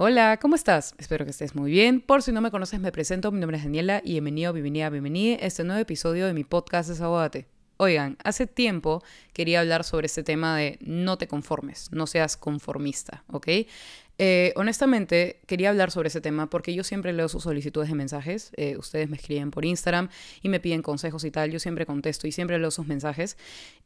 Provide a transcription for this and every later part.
Hola, ¿cómo estás? Espero que estés muy bien. Por si no me conoces, me presento. Mi nombre es Daniela y bienvenido, bienvenida, bienvenida a este nuevo episodio de mi podcast Desahogate. Oigan, hace tiempo quería hablar sobre este tema de no te conformes, no seas conformista, ¿ok? Eh, honestamente, quería hablar sobre ese tema porque yo siempre leo sus solicitudes de mensajes. Eh, ustedes me escriben por Instagram y me piden consejos y tal. Yo siempre contesto y siempre leo sus mensajes.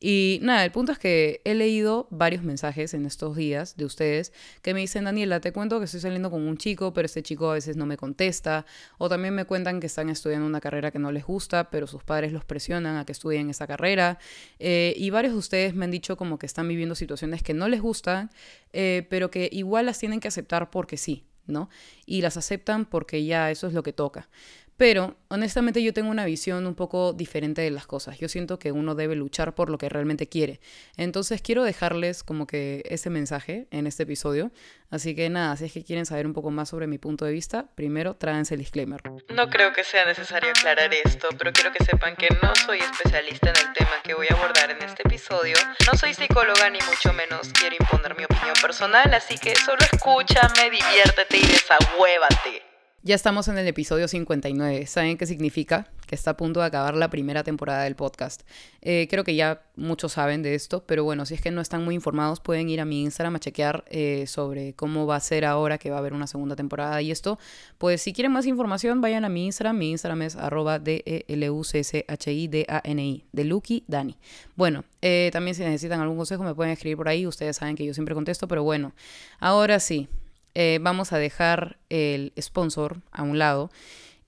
Y nada, el punto es que he leído varios mensajes en estos días de ustedes que me dicen, Daniela, te cuento que estoy saliendo con un chico, pero este chico a veces no me contesta. O también me cuentan que están estudiando una carrera que no les gusta, pero sus padres los presionan a que estudien esa carrera. Eh, y varios de ustedes me han dicho como que están viviendo situaciones que no les gustan, pero que igual las tienen que aceptar porque sí, ¿no? Y las aceptan porque ya eso es lo que toca. Pero honestamente yo tengo una visión un poco diferente de las cosas. Yo siento que uno debe luchar por lo que realmente quiere. Entonces quiero dejarles como que ese mensaje en este episodio. Así que nada, si es que quieren saber un poco más sobre mi punto de vista, primero tráense el disclaimer. No creo que sea necesario aclarar esto, pero quiero que sepan que no soy especialista en el tema que voy a abordar en este episodio. No soy psicóloga ni mucho menos quiero imponer mi opinión personal, así que solo escúchame, diviértete y desahuévate. Ya estamos en el episodio 59. ¿Saben qué significa? Que está a punto de acabar la primera temporada del podcast. Eh, creo que ya muchos saben de esto, pero bueno, si es que no están muy informados, pueden ir a mi Instagram a chequear eh, sobre cómo va a ser ahora que va a haber una segunda temporada y esto. Pues si quieren más información, vayan a mi Instagram. Mi Instagram es arroba D-E-L-U-C-C-H-I-D-A-N-I, de Lucky Dani. Bueno, eh, también si necesitan algún consejo me pueden escribir por ahí. Ustedes saben que yo siempre contesto, pero bueno, ahora sí, eh, vamos a dejar el sponsor a un lado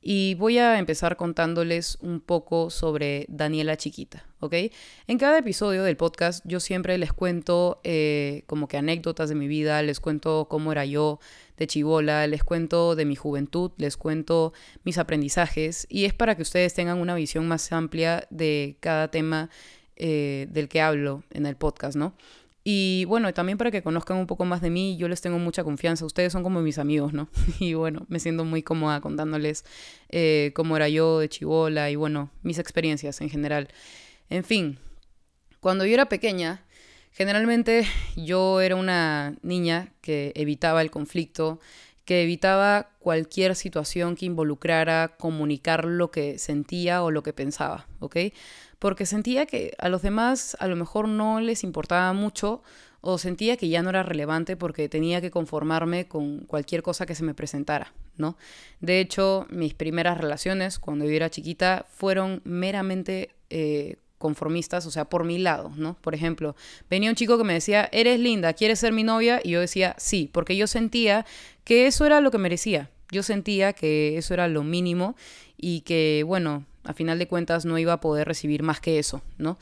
y voy a empezar contándoles un poco sobre Daniela Chiquita, ¿ok? En cada episodio del podcast yo siempre les cuento eh, como que anécdotas de mi vida, les cuento cómo era yo de chivola, les cuento de mi juventud, les cuento mis aprendizajes y es para que ustedes tengan una visión más amplia de cada tema eh, del que hablo en el podcast, ¿no? Y bueno, también para que conozcan un poco más de mí, yo les tengo mucha confianza. Ustedes son como mis amigos, ¿no? Y bueno, me siento muy cómoda contándoles eh, cómo era yo de chivola y bueno, mis experiencias en general. En fin, cuando yo era pequeña, generalmente yo era una niña que evitaba el conflicto, que evitaba cualquier situación que involucrara comunicar lo que sentía o lo que pensaba, ¿ok? porque sentía que a los demás a lo mejor no les importaba mucho o sentía que ya no era relevante porque tenía que conformarme con cualquier cosa que se me presentara, ¿no? De hecho, mis primeras relaciones cuando yo era chiquita fueron meramente eh, conformistas, o sea, por mi lado, ¿no? Por ejemplo, venía un chico que me decía, eres linda, ¿quieres ser mi novia? Y yo decía, sí, porque yo sentía que eso era lo que merecía. Yo sentía que eso era lo mínimo y que, bueno, a final de cuentas no iba a poder recibir más que eso, ¿no?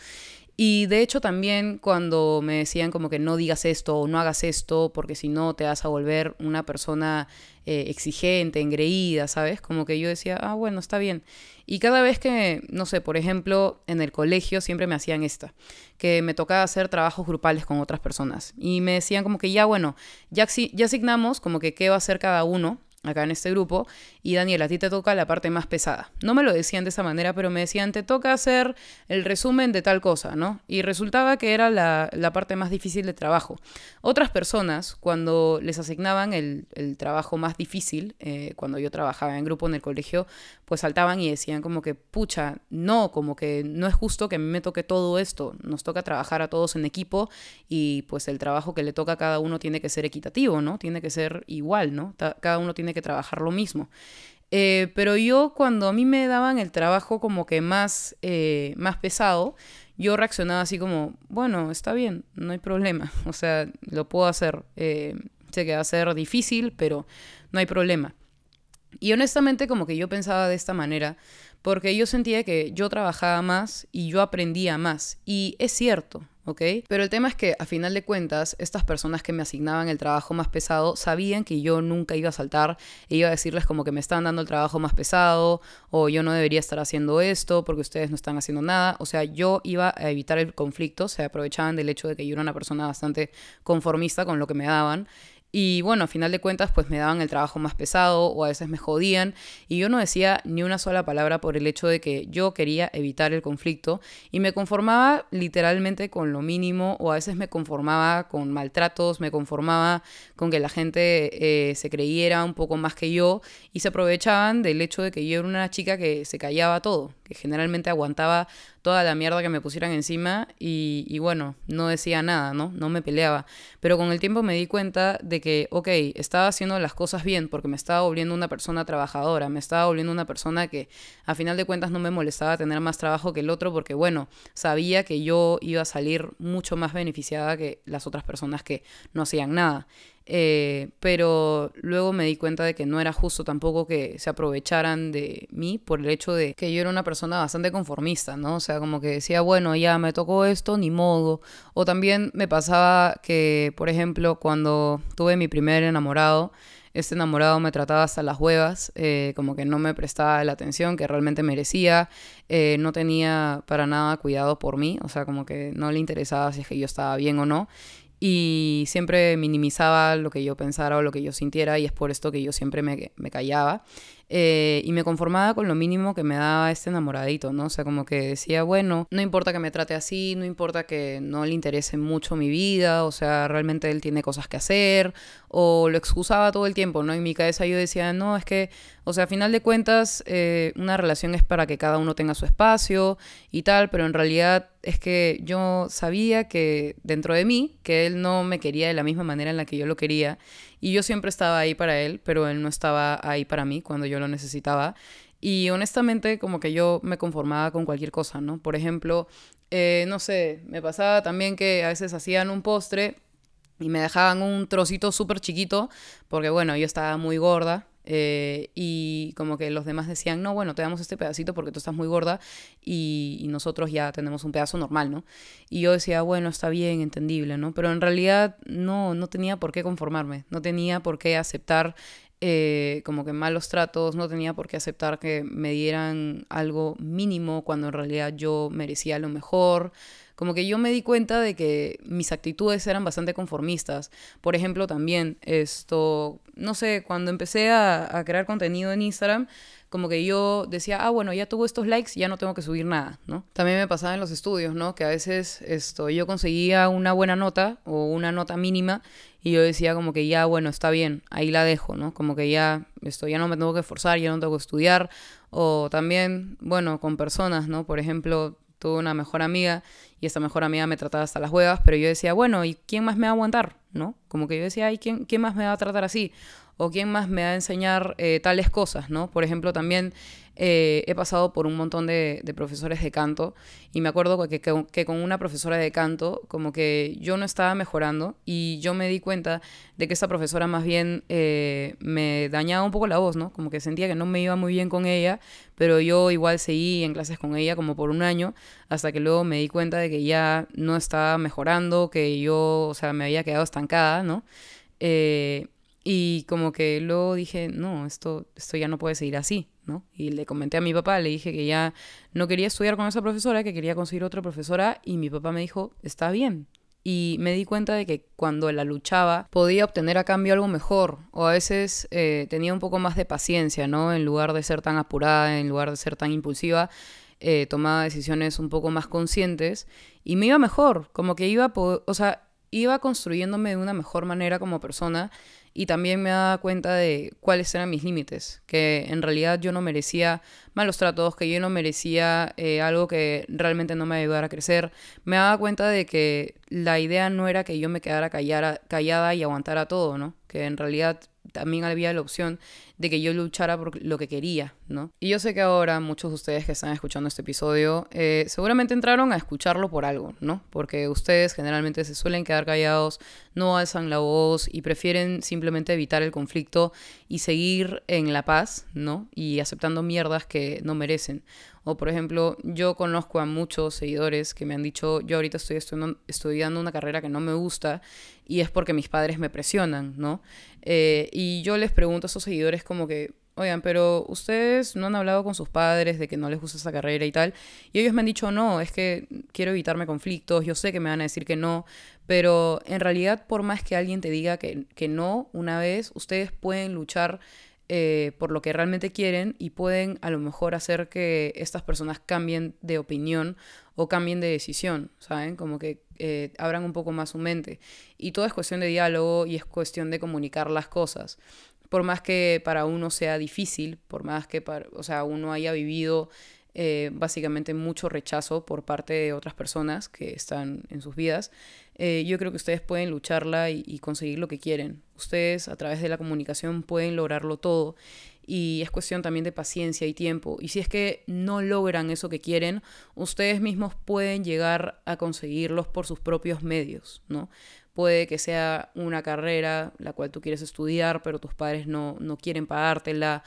Y de hecho también cuando me decían como que no digas esto o no hagas esto porque si no te vas a volver una persona eh, exigente, engreída, ¿sabes? Como que yo decía, ah, bueno, está bien. Y cada vez que, no sé, por ejemplo, en el colegio siempre me hacían esta, que me tocaba hacer trabajos grupales con otras personas. Y me decían como que ya, bueno, ya, ya asignamos como que qué va a hacer cada uno acá en este grupo, y Daniel, a ti te toca la parte más pesada. No me lo decían de esa manera, pero me decían, te toca hacer el resumen de tal cosa, ¿no? Y resultaba que era la, parte más difícil de trabajo. Otras personas, cuando les asignaban el, trabajo más difícil, eh, cuando yo trabajaba en grupo en el colegio, pues saltaban y decían como que, pucha, no, como que no es justo que a mí me toque todo esto, nos toca trabajar a todos en equipo y pues el trabajo que le toca a cada uno tiene que ser equitativo, ¿no? Tiene que ser igual, ¿no? cada uno tiene que trabajar lo mismo. Eh, pero yo cuando a mí me daban el trabajo como que más, eh, más pesado, yo reaccionaba así como, bueno, está bien, no hay problema, o sea, lo puedo hacer. Eh, sé que va a ser difícil, pero no hay problema. Y honestamente como que yo pensaba de esta manera, porque yo sentía que yo trabajaba más y yo aprendía más. Y es cierto, ¿ok? Pero el tema es que a final de cuentas, estas personas que me asignaban el trabajo más pesado sabían que yo nunca iba a saltar e iba a decirles como que me están dando el trabajo más pesado o yo no debería estar haciendo esto porque ustedes no están haciendo nada. O sea, yo iba a evitar el conflicto, se aprovechaban del hecho de que yo era una persona bastante conformista con lo que me daban Y bueno, a final de cuentas, pues me daban el trabajo más pesado o a veces me jodían. Y yo no decía ni una sola palabra por el hecho de que yo quería evitar el conflicto. Y me conformaba literalmente con lo mínimo o a veces me conformaba con maltratos, me conformaba con que la gente eh, se creyera un poco más que yo y se aprovechaban del hecho de que yo era una chica que se callaba todo, que generalmente aguantaba toda la mierda que me pusieran encima y, bueno, no decía nada, ¿no? No me peleaba. Pero con el tiempo me di cuenta de que, ok, estaba haciendo las cosas bien porque me estaba volviendo una persona trabajadora, me estaba volviendo una persona que a final de cuentas no me molestaba tener más trabajo que el otro porque, bueno, sabía que yo iba a salir mucho más beneficiada que las otras personas que no hacían nada. Eh, pero luego me di cuenta de que no era justo tampoco que se aprovecharan de mí por el hecho de que yo era una persona bastante conformista, ¿no? O sea, como que decía, bueno, ya me tocó esto, ni modo. O también me pasaba que, por ejemplo, cuando tuve mi primer enamorado, este enamorado me trataba hasta las huevas, eh, como que no me prestaba la atención que realmente merecía, eh, no tenía para nada cuidado por mí, o sea, como que no le interesaba si es que yo estaba bien o no y siempre minimizaba lo que yo pensara o lo que yo sintiera y es por esto que yo siempre me, me callaba. Eh, y me conformaba con lo mínimo que me daba este enamoradito, ¿no? O sea, como que decía, bueno, no importa que me trate así, no importa que no le interese mucho mi vida, o sea, realmente él tiene cosas que hacer, o lo excusaba todo el tiempo, ¿no? En mi cabeza yo decía, no, es que, o sea, a final de cuentas, eh, una relación es para que cada uno tenga su espacio y tal, pero en realidad es que yo sabía que dentro de mí, que él no me quería de la misma manera en la que yo lo quería y yo siempre estaba ahí para él, pero él no estaba ahí para mí cuando yo lo necesitaba. Y honestamente como que yo me conformaba con cualquier cosa, ¿no? Por ejemplo, eh, no sé, me pasaba también que a veces hacían un postre y me dejaban un trocito súper chiquito, porque bueno, yo estaba muy gorda, eh, y como que los demás decían, no, bueno, te damos este pedacito porque tú estás muy gorda y, nosotros ya tenemos un pedazo normal, ¿no? Y yo decía, bueno, está bien, entendible, ¿no? Pero en realidad no, no tenía por qué conformarme, no tenía por qué aceptar eh, como que malos tratos, no tenía por qué aceptar que me dieran algo mínimo cuando en realidad yo merecía lo mejor como que yo me di cuenta de que mis actitudes eran bastante conformistas. Por ejemplo, también esto, no sé, cuando empecé a, crear contenido en Instagram, como que yo decía, ah, bueno, ya tuvo estos likes, ya no tengo que subir nada, ¿no? También me pasaba en los estudios, ¿no? Que a veces esto, yo conseguía una buena nota o una nota mínima y yo decía como que ya, bueno, está bien, ahí la dejo, ¿no? Como que ya, esto, ya no me tengo que esforzar, ya no tengo que estudiar. O también, bueno, con personas, ¿no? Por ejemplo, tuve una mejor amiga y esta mejor amiga me trataba hasta las huevas, pero yo decía, bueno, ¿y quién más me va a aguantar? ¿No? Como que yo decía, ¿y quién, quién más me va a tratar así? ¿O quién más me va a enseñar eh, tales cosas? ¿No? Por ejemplo, también eh, he pasado por un montón de, profesores de canto y me acuerdo que, con una profesora de canto como que yo no estaba mejorando y yo me di cuenta de que esa profesora más bien eh, me dañaba un poco la voz, ¿no? Como que sentía que no me iba muy bien con ella, pero yo igual seguí en clases con ella como por un año hasta que luego me di cuenta de que ya no estaba mejorando, que yo, o sea, me había quedado estancada, ¿no? Y como que luego dije, no, esto, esto ya no puede seguir así, ¿no? Y le comenté a mi papá, le dije que ya no quería estudiar con esa profesora, que quería conseguir otra profesora, y mi papá me dijo, está bien. Y me di cuenta de que cuando la luchaba podía obtener a cambio algo mejor, o a veces eh, tenía un poco más de paciencia, ¿no? En lugar de ser tan apurada, en lugar de ser tan impulsiva, eh, tomaba decisiones un poco más conscientes y me iba mejor, como que iba, o sea, iba construyéndome de una mejor manera como persona y también me daba cuenta de cuáles eran mis límites, que en realidad yo no merecía malos tratos, que yo no merecía eh, algo que realmente no me ayudara a crecer. Me daba cuenta de que la idea no era que yo me quedara callada y aguantara todo, ¿no? Que en realidad también había la opción de que yo luchara por lo que quería, ¿no? Y yo sé que ahora muchos de ustedes que están escuchando este episodio eh, seguramente entraron a escucharlo por algo, ¿no? Porque ustedes generalmente se suelen quedar callados, no alzan la voz y prefieren simplemente evitar el conflicto y seguir en la paz, ¿no? Y aceptando mierdas que no merecen. O por ejemplo, yo conozco a muchos seguidores que me han dicho, yo ahorita estoy estudiando, una carrera que no me gusta y es porque mis padres me presionan, ¿no? Eh, y yo les pregunto a esos seguidores como que, oigan, pero ustedes no han hablado con sus padres de que no les gusta esa carrera y tal. Y ellos me han dicho, no, es que quiero evitarme conflictos, yo sé que me van a decir que no, pero en realidad por más que alguien te diga que, que no una vez, ustedes pueden luchar eh, por lo que realmente quieren y pueden a lo mejor hacer que estas personas cambien de opinión o cambien de decisión, ¿saben? Como que eh, abran un poco más su mente. Y todo es cuestión de diálogo y es cuestión de comunicar las cosas. Por más que para uno sea difícil, por más que o sea, uno haya vivido eh, básicamente mucho rechazo por parte de otras personas que están en sus vidas, eh, yo creo que ustedes pueden lucharla y, conseguir lo que quieren. Ustedes a través de la comunicación pueden lograrlo todo y es cuestión también de paciencia y tiempo. Y si es que no logran eso que quieren, ustedes mismos pueden llegar a conseguirlos por sus propios medios, ¿no? Puede que sea una carrera la cual tú quieres estudiar, pero tus padres no, no quieren pagártela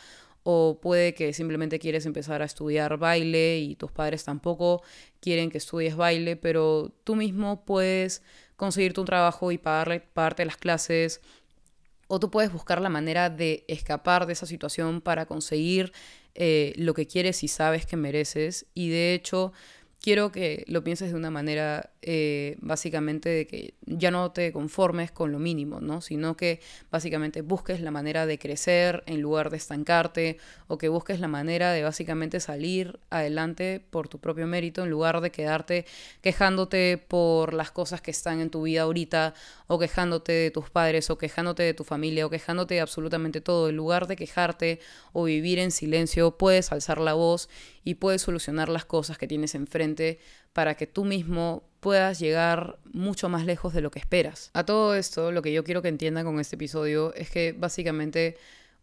o puede que simplemente quieres empezar a estudiar baile y tus padres tampoco quieren que estudies baile, pero tú mismo puedes conseguirte un trabajo y pagarle, pagarte las clases, o tú puedes buscar la manera de escapar de esa situación para conseguir eh, lo que quieres y sabes que mereces. Y de hecho, quiero que lo pienses de una manera eh, básicamente de que ya no te conformes con lo mínimo, ¿no? Sino que básicamente busques la manera de crecer en lugar de estancarte o que busques la manera de básicamente salir adelante por tu propio mérito en lugar de quedarte quejándote por las cosas que están en tu vida ahorita o quejándote de tus padres o quejándote de tu familia o quejándote de absolutamente todo. En lugar de quejarte o vivir en silencio, puedes alzar la voz y puedes solucionar las cosas que tienes enfrente para que tú mismo puedas llegar mucho más lejos de lo que esperas. A todo esto, lo que yo quiero que entiendan con este episodio es que básicamente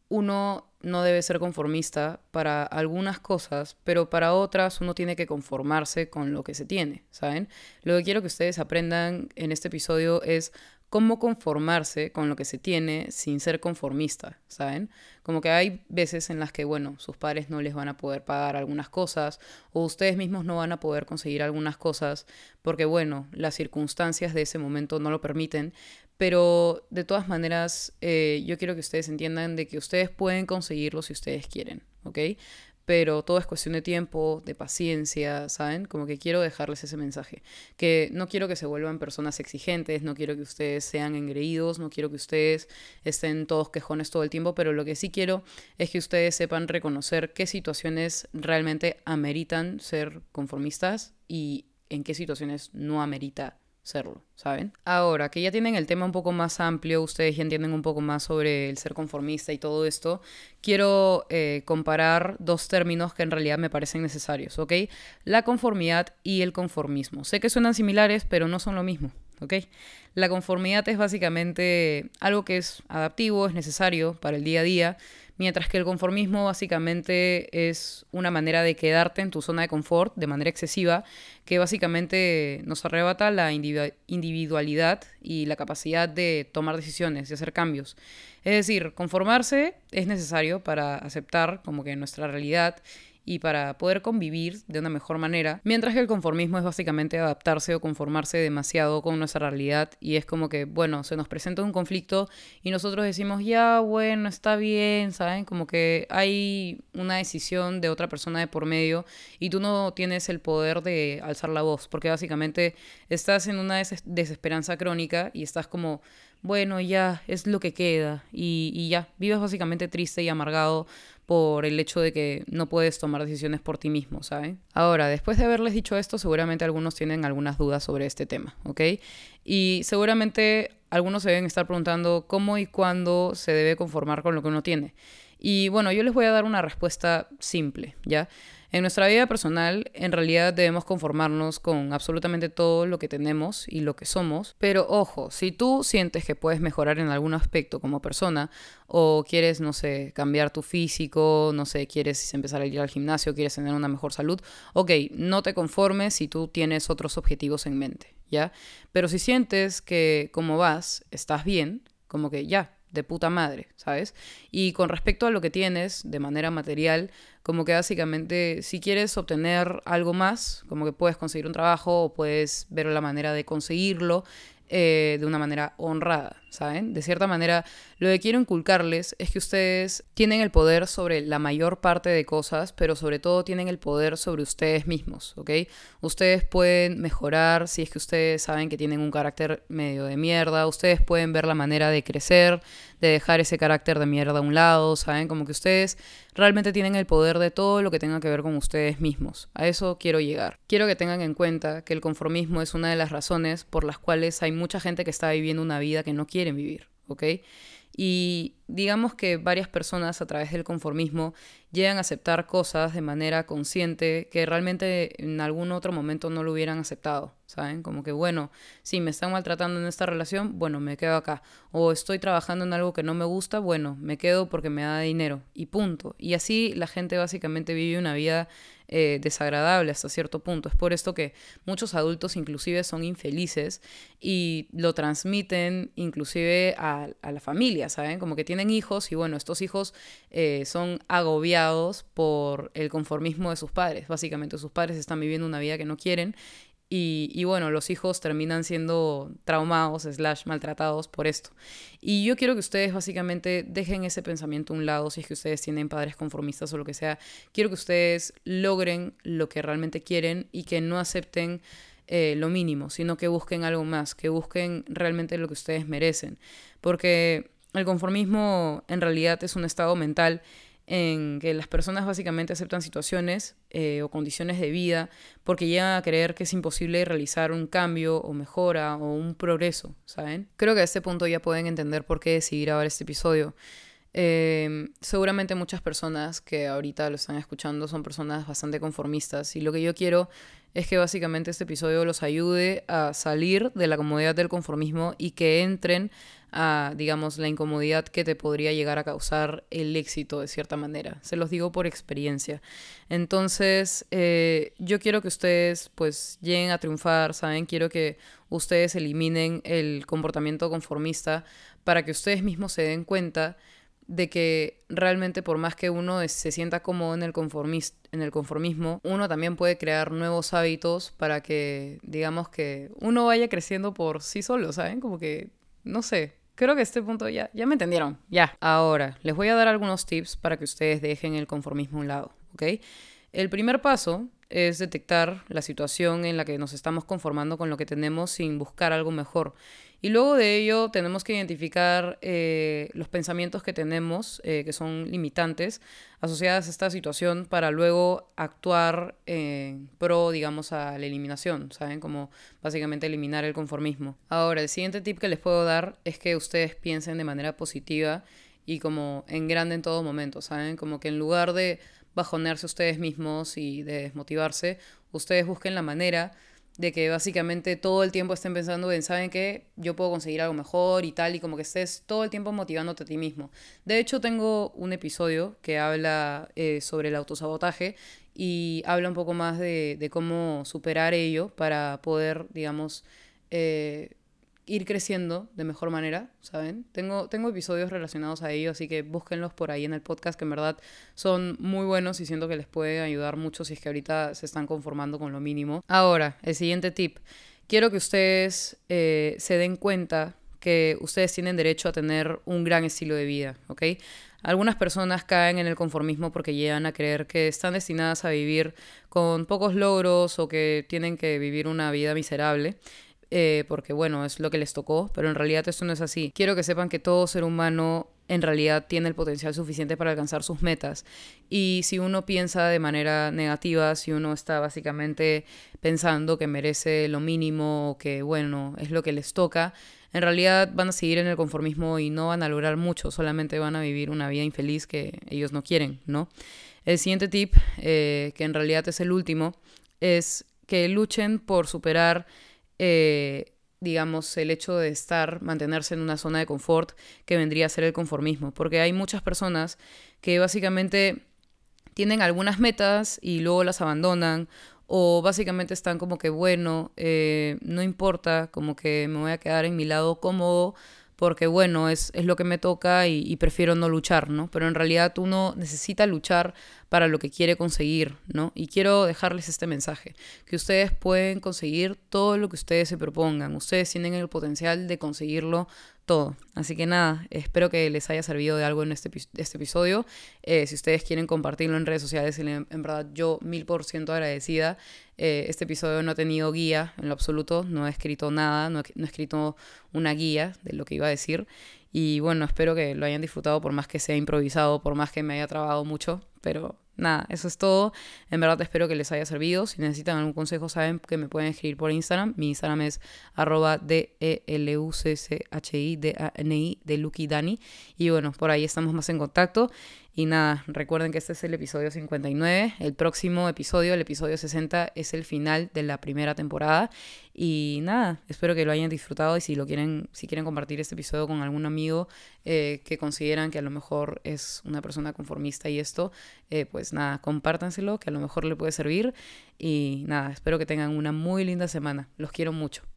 uno no debe ser conformista para algunas cosas, pero para otras uno tiene que conformarse con lo que se tiene, ¿saben? Lo que quiero que ustedes aprendan en este episodio es cómo conformarse con lo que se tiene sin ser conformista, ¿saben? Como que hay veces en las que, bueno, sus padres no les van a poder pagar algunas cosas o ustedes mismos no van a poder conseguir algunas cosas porque, bueno, las circunstancias de ese momento no lo permiten, pero de todas maneras eh, yo quiero que ustedes entiendan de que ustedes pueden conseguirlo si ustedes quieren, ¿ok? Pero todo es cuestión de tiempo, de paciencia, ¿saben? Como que quiero dejarles ese mensaje, que no quiero que se vuelvan personas exigentes, no quiero que ustedes sean engreídos, no quiero que ustedes estén todos quejones todo el tiempo, pero lo que sí quiero es que ustedes sepan reconocer qué situaciones realmente ameritan ser conformistas y en qué situaciones no amerita serlo, ¿saben? Ahora que ya tienen el tema un poco más amplio, ustedes ya entienden un poco más sobre el ser conformista y todo esto, quiero eh, comparar dos términos que en realidad me parecen necesarios, ¿ok? La conformidad y el conformismo. Sé que suenan similares, pero no son lo mismo, ¿ok? La conformidad es básicamente algo que es adaptivo, es necesario para el día a día, mientras que el conformismo básicamente es una manera de quedarte en tu zona de confort de manera excesiva, que básicamente nos arrebata la individualidad y la capacidad de tomar decisiones, de hacer cambios. Es decir, conformarse es necesario para aceptar como que nuestra realidad y para poder convivir de una mejor manera, mientras que el conformismo es básicamente adaptarse o conformarse demasiado con nuestra realidad y es como que, bueno, se nos presenta un conflicto y nosotros decimos, ya, bueno, está bien, ¿saben? Como que hay una decisión de otra persona de por medio y tú no tienes el poder de alzar la voz, porque básicamente estás en una desesperanza crónica y estás como bueno, ya es lo que queda y, y, ya, vives básicamente triste y amargado por el hecho de que no puedes tomar decisiones por ti mismo, ¿sabes? Ahora, después de haberles dicho esto, seguramente algunos tienen algunas dudas sobre este tema, ¿ok? Y seguramente algunos se deben estar preguntando cómo y cuándo se debe conformar con lo que uno tiene. Y bueno, yo les voy a dar una respuesta simple, ¿ya? En nuestra vida personal, en realidad debemos conformarnos con absolutamente todo lo que tenemos y lo que somos. Pero ojo, si tú sientes que puedes mejorar en algún aspecto como persona, o quieres, no sé, cambiar tu físico, no sé, quieres empezar a ir al gimnasio, quieres tener una mejor salud, ok, no te conformes si tú tienes otros objetivos en mente, ¿ya? Pero si sientes que como vas, estás bien, como que ya, de puta madre, ¿sabes? Y con respecto a lo que tienes de manera material, como que básicamente si quieres obtener algo más, como que puedes conseguir un trabajo o puedes ver la manera de conseguirlo eh, de una manera honrada, ¿saben? De cierta manera, lo que quiero inculcarles es que ustedes tienen el poder sobre la mayor parte de cosas, pero sobre todo tienen el poder sobre ustedes mismos, ¿ok? Ustedes pueden mejorar si es que ustedes saben que tienen un carácter medio de mierda, ustedes pueden ver la manera de crecer, de dejar ese carácter de mierda a un lado, ¿saben? Como que ustedes realmente tienen el poder de todo lo que tenga que ver con ustedes mismos. A eso quiero llegar. Quiero que tengan en cuenta que el conformismo es una de las razones por las cuales hay mucha gente que está viviendo una vida que no quieren vivir, ¿ok? Y digamos que varias personas a través del conformismo llegan a aceptar cosas de manera consciente que realmente en algún otro momento no lo hubieran aceptado, ¿saben? Como que, bueno, si me están maltratando en esta relación, bueno, me quedo acá. O estoy trabajando en algo que no me gusta, bueno, me quedo porque me da dinero y punto. Y así la gente básicamente vive una vida eh, desagradable hasta cierto punto. Es por esto que muchos adultos inclusive son infelices y lo transmiten inclusive a, la familia, ¿saben? Como que tienen hijos y bueno, estos hijos eh, son agobiados por el conformismo de sus padres. Básicamente sus padres están viviendo una vida que no quieren y, bueno, los hijos terminan siendo traumados, slash, maltratados por esto. Y yo quiero que ustedes básicamente dejen ese pensamiento a un lado, si es que ustedes tienen padres conformistas o lo que sea. Quiero que ustedes logren lo que realmente quieren y que no acepten eh, lo mínimo, sino que busquen algo más, que busquen realmente lo que ustedes merecen. Porque el conformismo en realidad es un estado mental en que las personas básicamente aceptan situaciones eh, o condiciones de vida porque llegan a creer que es imposible realizar un cambio o mejora o un progreso, ¿saben? Creo que a este punto ya pueden entender por qué decidir a ver este episodio. Em, seguramente muchas personas que ahorita lo están escuchando son personas bastante conformistas y lo que yo quiero es que básicamente este episodio los ayude a salir de la comodidad del conformismo y que entren a, digamos, la incomodidad que te podría llegar a causar el éxito de cierta manera. Se los digo por experiencia. Entonces, eh, yo quiero que ustedes pues lleguen a triunfar, ¿saben? Quiero que ustedes eliminen el comportamiento conformista para que ustedes mismos se den cuenta de que realmente por más que uno se sienta cómodo en el, en el conformismo, uno también puede crear nuevos hábitos para que, digamos que uno vaya creciendo por sí solo, ¿saben? Como que, no sé, Creo que a este punto ya, ya me entendieron. Ya. Ahora, les voy a dar algunos tips para que ustedes dejen el conformismo a un lado, ¿ok? El primer paso es detectar la situación en la que nos estamos conformando con lo que tenemos sin buscar algo mejor. Y luego de ello tenemos que identificar eh, los pensamientos que tenemos, eh, que son limitantes, asociadas a esta situación, para luego actuar en pro, digamos, a la eliminación, ¿saben? Como básicamente eliminar el conformismo. Ahora, el siguiente tip que les puedo dar es que ustedes piensen de manera positiva y como en grande en todo momento, ¿saben? Como que en lugar de bajonearse ustedes mismos y de desmotivarse, ustedes busquen la manera de que básicamente todo el tiempo estén pensando en, ¿saben qué? Yo puedo conseguir algo mejor y tal, y como que estés todo el tiempo motivándote a ti mismo. De hecho, tengo un episodio que habla eh, sobre el autosabotaje y habla un poco más de, de cómo superar ello para poder, digamos, eh, ir creciendo de mejor manera, ¿saben? Tengo, tengo episodios relacionados a ello, así que búsquenlos por ahí en el podcast, que en verdad son muy buenos y siento que les puede ayudar mucho si es que ahorita se están conformando con lo mínimo. Ahora, el siguiente tip. Quiero que ustedes eh, se den cuenta que ustedes tienen derecho a tener un gran estilo de vida, ¿ok? Algunas personas caen en el conformismo porque llegan a creer que están destinadas a vivir con pocos logros o que tienen que vivir una vida miserable. Eh, porque bueno, es lo que les tocó, pero en realidad esto no es así. Quiero que sepan que todo ser humano en realidad tiene el potencial suficiente para alcanzar sus metas. Y si uno piensa de manera negativa, si uno está básicamente pensando que merece lo mínimo que bueno, es lo que les toca, en realidad van a seguir en el conformismo y no van a lograr mucho, solamente van a vivir una vida infeliz que ellos no quieren, ¿no? El siguiente tip, eh, que en realidad es el último, es que luchen por superar eh, digamos, el hecho de estar, mantenerse en una zona de confort que vendría a ser el conformismo, porque hay muchas personas que básicamente tienen algunas metas y luego las abandonan o básicamente están como que, bueno, eh, no importa, como que me voy a quedar en mi lado cómodo porque bueno, es, es lo que me toca y, prefiero no luchar, ¿no? Pero en realidad uno necesita luchar para lo que quiere conseguir, ¿no? Y quiero dejarles este mensaje, que ustedes pueden conseguir todo lo que ustedes se propongan, ustedes tienen el potencial de conseguirlo todo. Así que nada, espero que les haya servido de algo en este, este episodio. Eh, si ustedes quieren compartirlo en redes sociales, en, verdad yo mil por ciento agradecida. Eh, este episodio no ha tenido guía en lo absoluto, no he escrito nada, no he, escrito una guía de lo que iba a decir. Y bueno, espero que lo hayan disfrutado por más que sea improvisado, por más que me haya trabado mucho, pero nada, eso es todo. En verdad espero que les haya servido. Si necesitan algún consejo, saben que me pueden escribir por Instagram. Mi Instagram es arroba D-E-L-U-C-C-H-I-D-A-N-I de Lucky Dani. Y bueno, por ahí estamos más en contacto. Y nada, recuerden que este es el episodio 59. El próximo episodio, el episodio 60, es el final de la primera temporada. Y nada, espero que lo hayan disfrutado y si lo quieren, si quieren compartir este episodio con algún amigo eh, que consideran que a lo mejor es una persona conformista y esto, eh, pues nada, compártanselo, que a lo mejor le puede servir. Y nada, espero que tengan una muy linda semana. Los quiero mucho.